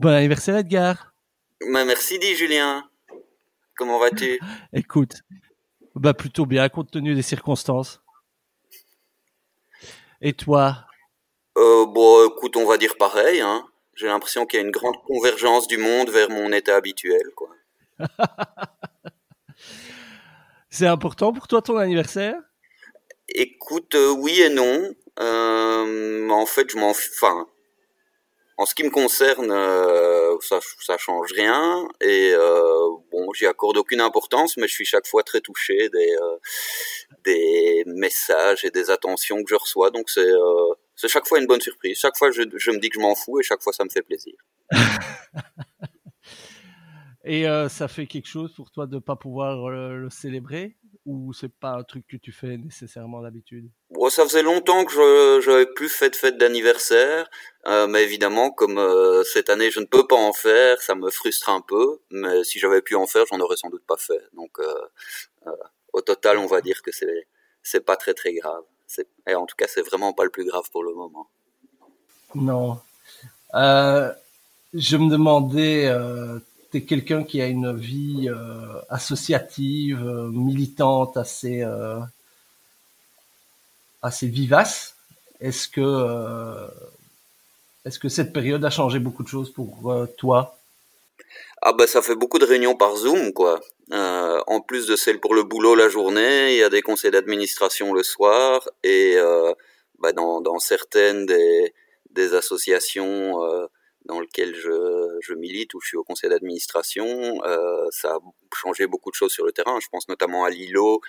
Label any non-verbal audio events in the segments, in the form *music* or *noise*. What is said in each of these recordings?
Bon anniversaire Edgar. Bah, merci dit Julien. Comment vas-tu? Écoute, bah plutôt bien compte tenu des circonstances. Et toi? Euh, Bon, écoute, on va dire pareil. Hein. J'ai l'impression qu'il y a une grande convergence du monde vers mon état habituel, quoi. *laughs* C'est important pour toi ton anniversaire? Écoute, euh, oui et non. Euh, en fait, je m'en, enfin, en ce qui me concerne, euh, ça, ça change rien. Et euh, bon, j'y accorde aucune importance, mais je suis chaque fois très touché des euh, messages et des attentions que je reçois. Donc c'est c'est chaque fois une bonne surprise. Chaque fois, je, je me dis que je m'en fous et chaque fois, ça me fait plaisir. *laughs* et ça fait quelque chose pour toi de pas pouvoir le célébrer? Ou c'est pas un truc que tu fais nécessairement d'habitude? Bon, ça faisait longtemps que je j'avais plus fait de fête d'anniversaire, euh, mais évidemment, comme euh, cette année je ne peux pas en faire, ça me frustre un peu. Mais si j'avais pu en faire, j'en aurais sans doute pas fait. Donc, euh, au total, on va dire que c'est c'est pas très très grave. Et en tout cas, c'est vraiment pas le plus grave pour le moment. Non. Je me demandais, tu es quelqu'un qui a une vie euh, associative, euh, militante, assez, euh, assez vivace. Est-ce que, est-ce que cette période a changé beaucoup de choses pour toi? Ah bah ça fait beaucoup de réunions par Zoom quoi. En plus de celles pour le boulot la journée, il y a des conseils d'administration le soir et bah dans, certaines des, des associations dans lequel je, je milite, où je suis au conseil d'administration. Euh, ça a changé beaucoup de choses sur le terrain. Je pense notamment à Lilo,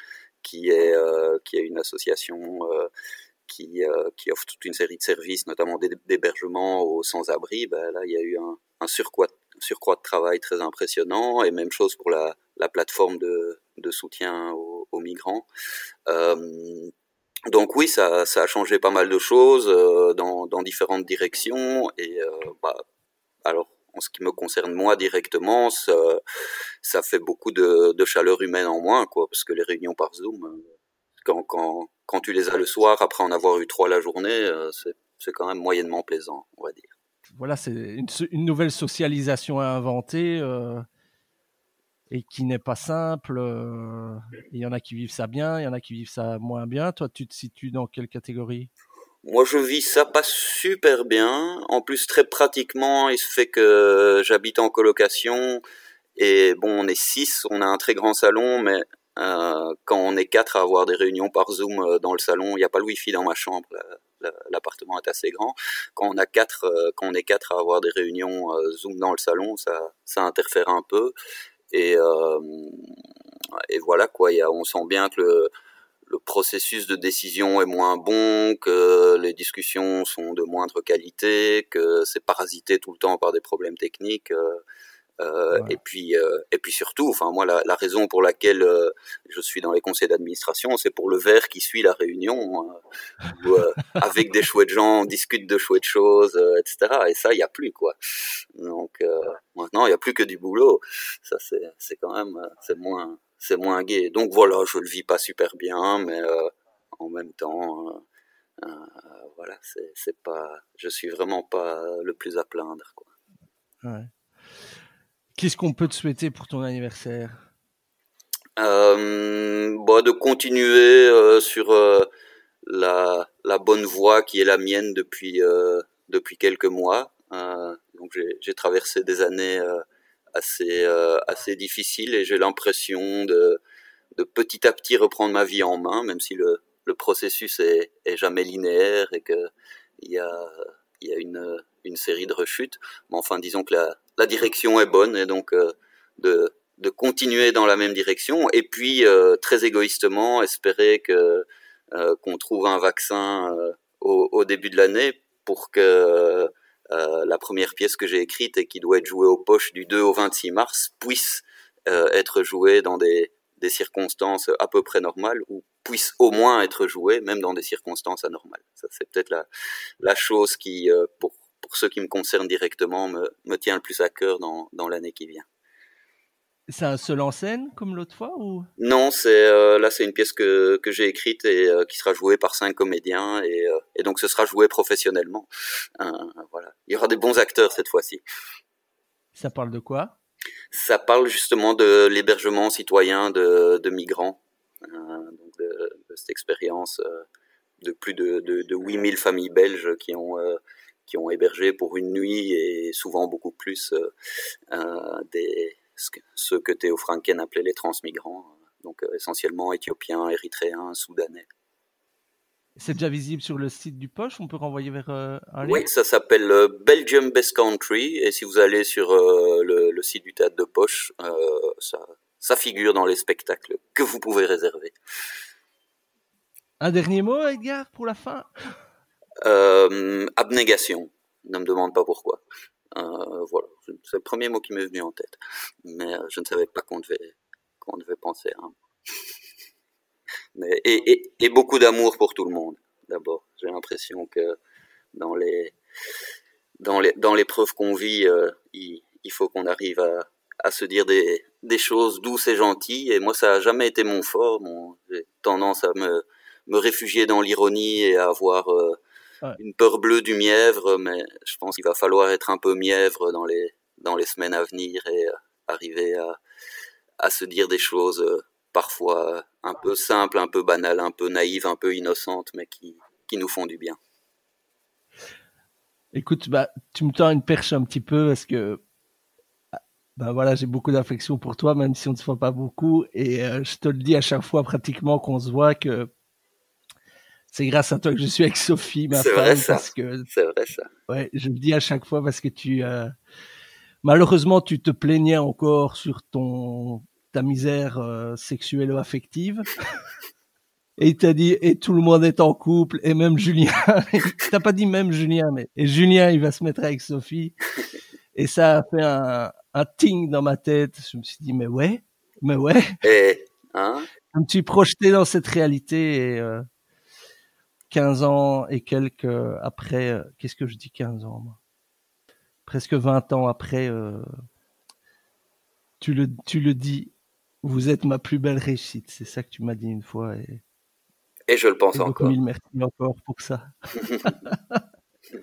qui est, euh, qui est une association euh, qui, qui offre toute une série de services, notamment d'hébergement aux sans-abri. Ben, là, il y a eu un, surcroît, surcroît de travail très impressionnant, et même chose pour la, la plateforme de, de soutien aux, migrants. Donc oui, ça, ça a changé pas mal de choses dans, dans différentes directions et bah, alors en ce qui me concerne moi directement, ça, fait beaucoup de, chaleur humaine en moins quoi, parce que les réunions par Zoom, euh, quand, quand, quand tu les as le soir après en avoir eu trois la journée, euh, c'est quand même moyennement plaisant, on va dire. Voilà, c'est une, nouvelle socialisation à inventer. Euh et qui n'est pas simple. Il y en a qui vivent ça bien, il y en a qui vivent ça moins bien. Toi, tu te situes dans quelle catégorie? Moi, je vis ça pas super bien. En plus, très pratiquement, il se fait que j'habite en colocation et bon, on est six, on a un très grand salon, mais euh, quand on est quatre à avoir des réunions par Zoom euh, dans le salon, il n'y a pas le wifi dans ma chambre. L'appartement est assez grand. Quand on a quatre, euh, quand on est quatre à avoir des réunions Zoom dans le salon, ça, ça interfère un peu. Et, et voilà quoi, on sent bien que le, le processus de décision est moins bon, que les discussions sont de moindre qualité, que c'est parasité tout le temps par des problèmes techniques. Euh, euh. Et puis, euh, et puis surtout, enfin moi, la, la raison pour laquelle euh, je suis dans les conseils d'administration, c'est pour le verre qui suit la réunion, hein, où euh, *laughs* avec des chouettes gens, on discute de chouettes choses, euh, etc. Et ça, il y a plus quoi. Donc maintenant, il y a plus que du boulot. Ça, c'est, c'est quand même, c'est moins, c'est moins gai. Donc voilà, je le vis pas super bien, mais en même temps. Euh, voilà, c'est, pas, je suis vraiment pas le plus à plaindre, quoi. Ouais. Qu'est-ce qu'on peut te souhaiter pour ton anniversaire? Euh, bah, De continuer euh, sur euh, la, la, bonne voie qui est la mienne depuis, euh, depuis quelques mois. Euh, donc j'ai traversé des années assez, assez difficiles et j'ai l'impression de, de petit à petit reprendre ma vie en main, même si le, le processus est, est jamais linéaire et qu'il y a, y a une, une série de rechutes. Mais enfin, disons que la, la direction est bonne et donc euh, de, de continuer dans la même direction et puis euh, très égoïstement espérer que euh, qu'on trouve un vaccin au, début de l'année pour que la première pièce que j'ai écrite et qui doit être jouée aux poches du 2 au 26 mars puisse être jouée dans des, des circonstances à peu près normales ou puisse au moins être jouée même dans des circonstances anormales. Ça c'est peut-être la, la chose qui pour pour ceux qui me concernent directement, me, me tient le plus à cœur dans, dans l'année qui vient. C'est un seul en scène comme l'autre fois ou? Non, c'est euh, là c'est une pièce que, que j'ai écrite et euh, qui sera jouée par cinq comédiens et, euh, et donc ce sera joué professionnellement. voilà, il y aura des bons acteurs cette fois-ci. Ça parle de quoi? Ça parle justement de l'hébergement citoyen de, de migrants, donc de, de, cette expérience de plus de, de, de 8000 familles belges qui ont, qui ont hébergé pour une nuit et souvent beaucoup plus des, ceux que Théo Franken appelait les transmigrants, donc essentiellement éthiopiens, érythréens, soudanais. C'est déjà visible sur le site du Poche, on peut renvoyer vers euh, un lien Oui, ça s'appelle euh, Belgium Best Country, et si vous allez sur euh, le, site du théâtre de Poche, ça, ça figure dans les spectacles que vous pouvez réserver. Un dernier mot, Edgar, pour la fin? Abnégation. Ne me demande pas pourquoi. Voilà, c'est le premier mot qui m'est venu en tête. Mais je ne savais pas qu'on devait, devait penser à un *laughs* et, et, beaucoup d'amour pour tout le monde. D'abord, j'ai l'impression que dans les dans les dans l'épreuve qu'on vit, euh, il, il, faut qu'on arrive à, à se dire des, des choses douces et gentilles. Et moi, ça a jamais été mon fort. J'ai tendance à me me réfugier dans l'ironie et à avoir euh, une peur bleue du mièvre. Mais je pense qu'il va falloir être un peu mièvre dans les dans les semaines à venir et euh, arriver à à se dire des choses parfois un peu simples, un peu banales, un peu naïves, un peu innocentes, mais qui, qui nous font du bien. Écoute, bah, tu me tends une perche un petit peu parce que bah voilà, j'ai beaucoup d'affection pour toi, même si on ne se voit pas beaucoup. Et euh, je te le dis à chaque fois pratiquement qu'on se voit que c'est grâce à toi que je suis avec Sophie, ma femme. Vrai, ça. Parce que, c'est vrai ça. Ouais, je le dis à chaque fois parce que tu, euh, malheureusement, tu te plaignais encore sur ton ta misère euh, sexuelle ou affective. *laughs* et il t'a dit, et tout le monde est en couple, et même Julien. *laughs* T'as pas dit même Julien, mais et Julien, il va se mettre avec Sophie. Et ça a fait un, un ting dans ma tête. Je me suis dit, mais ouais, mais ouais. Et, hein? Je me suis projeté dans cette réalité et euh, 15 ans et quelques après, euh, qu'est-ce que je dis 15 ans, moi? Presque 20 ans après, euh, tu le, tu le dis vous êtes ma plus belle réussite, c'est ça que tu m'as dit une fois. Et, et je le pense encore. Mille merci encore pour ça. *laughs*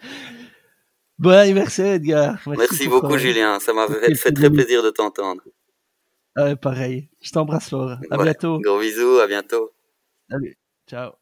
bon anniversaire Edgar. Merci, merci beaucoup Julien, ça m'a fait, très plaisir de t'entendre. Ouais, pareil, je t'embrasse fort. À bientôt. Gros bisous, à bientôt. Salut, ciao.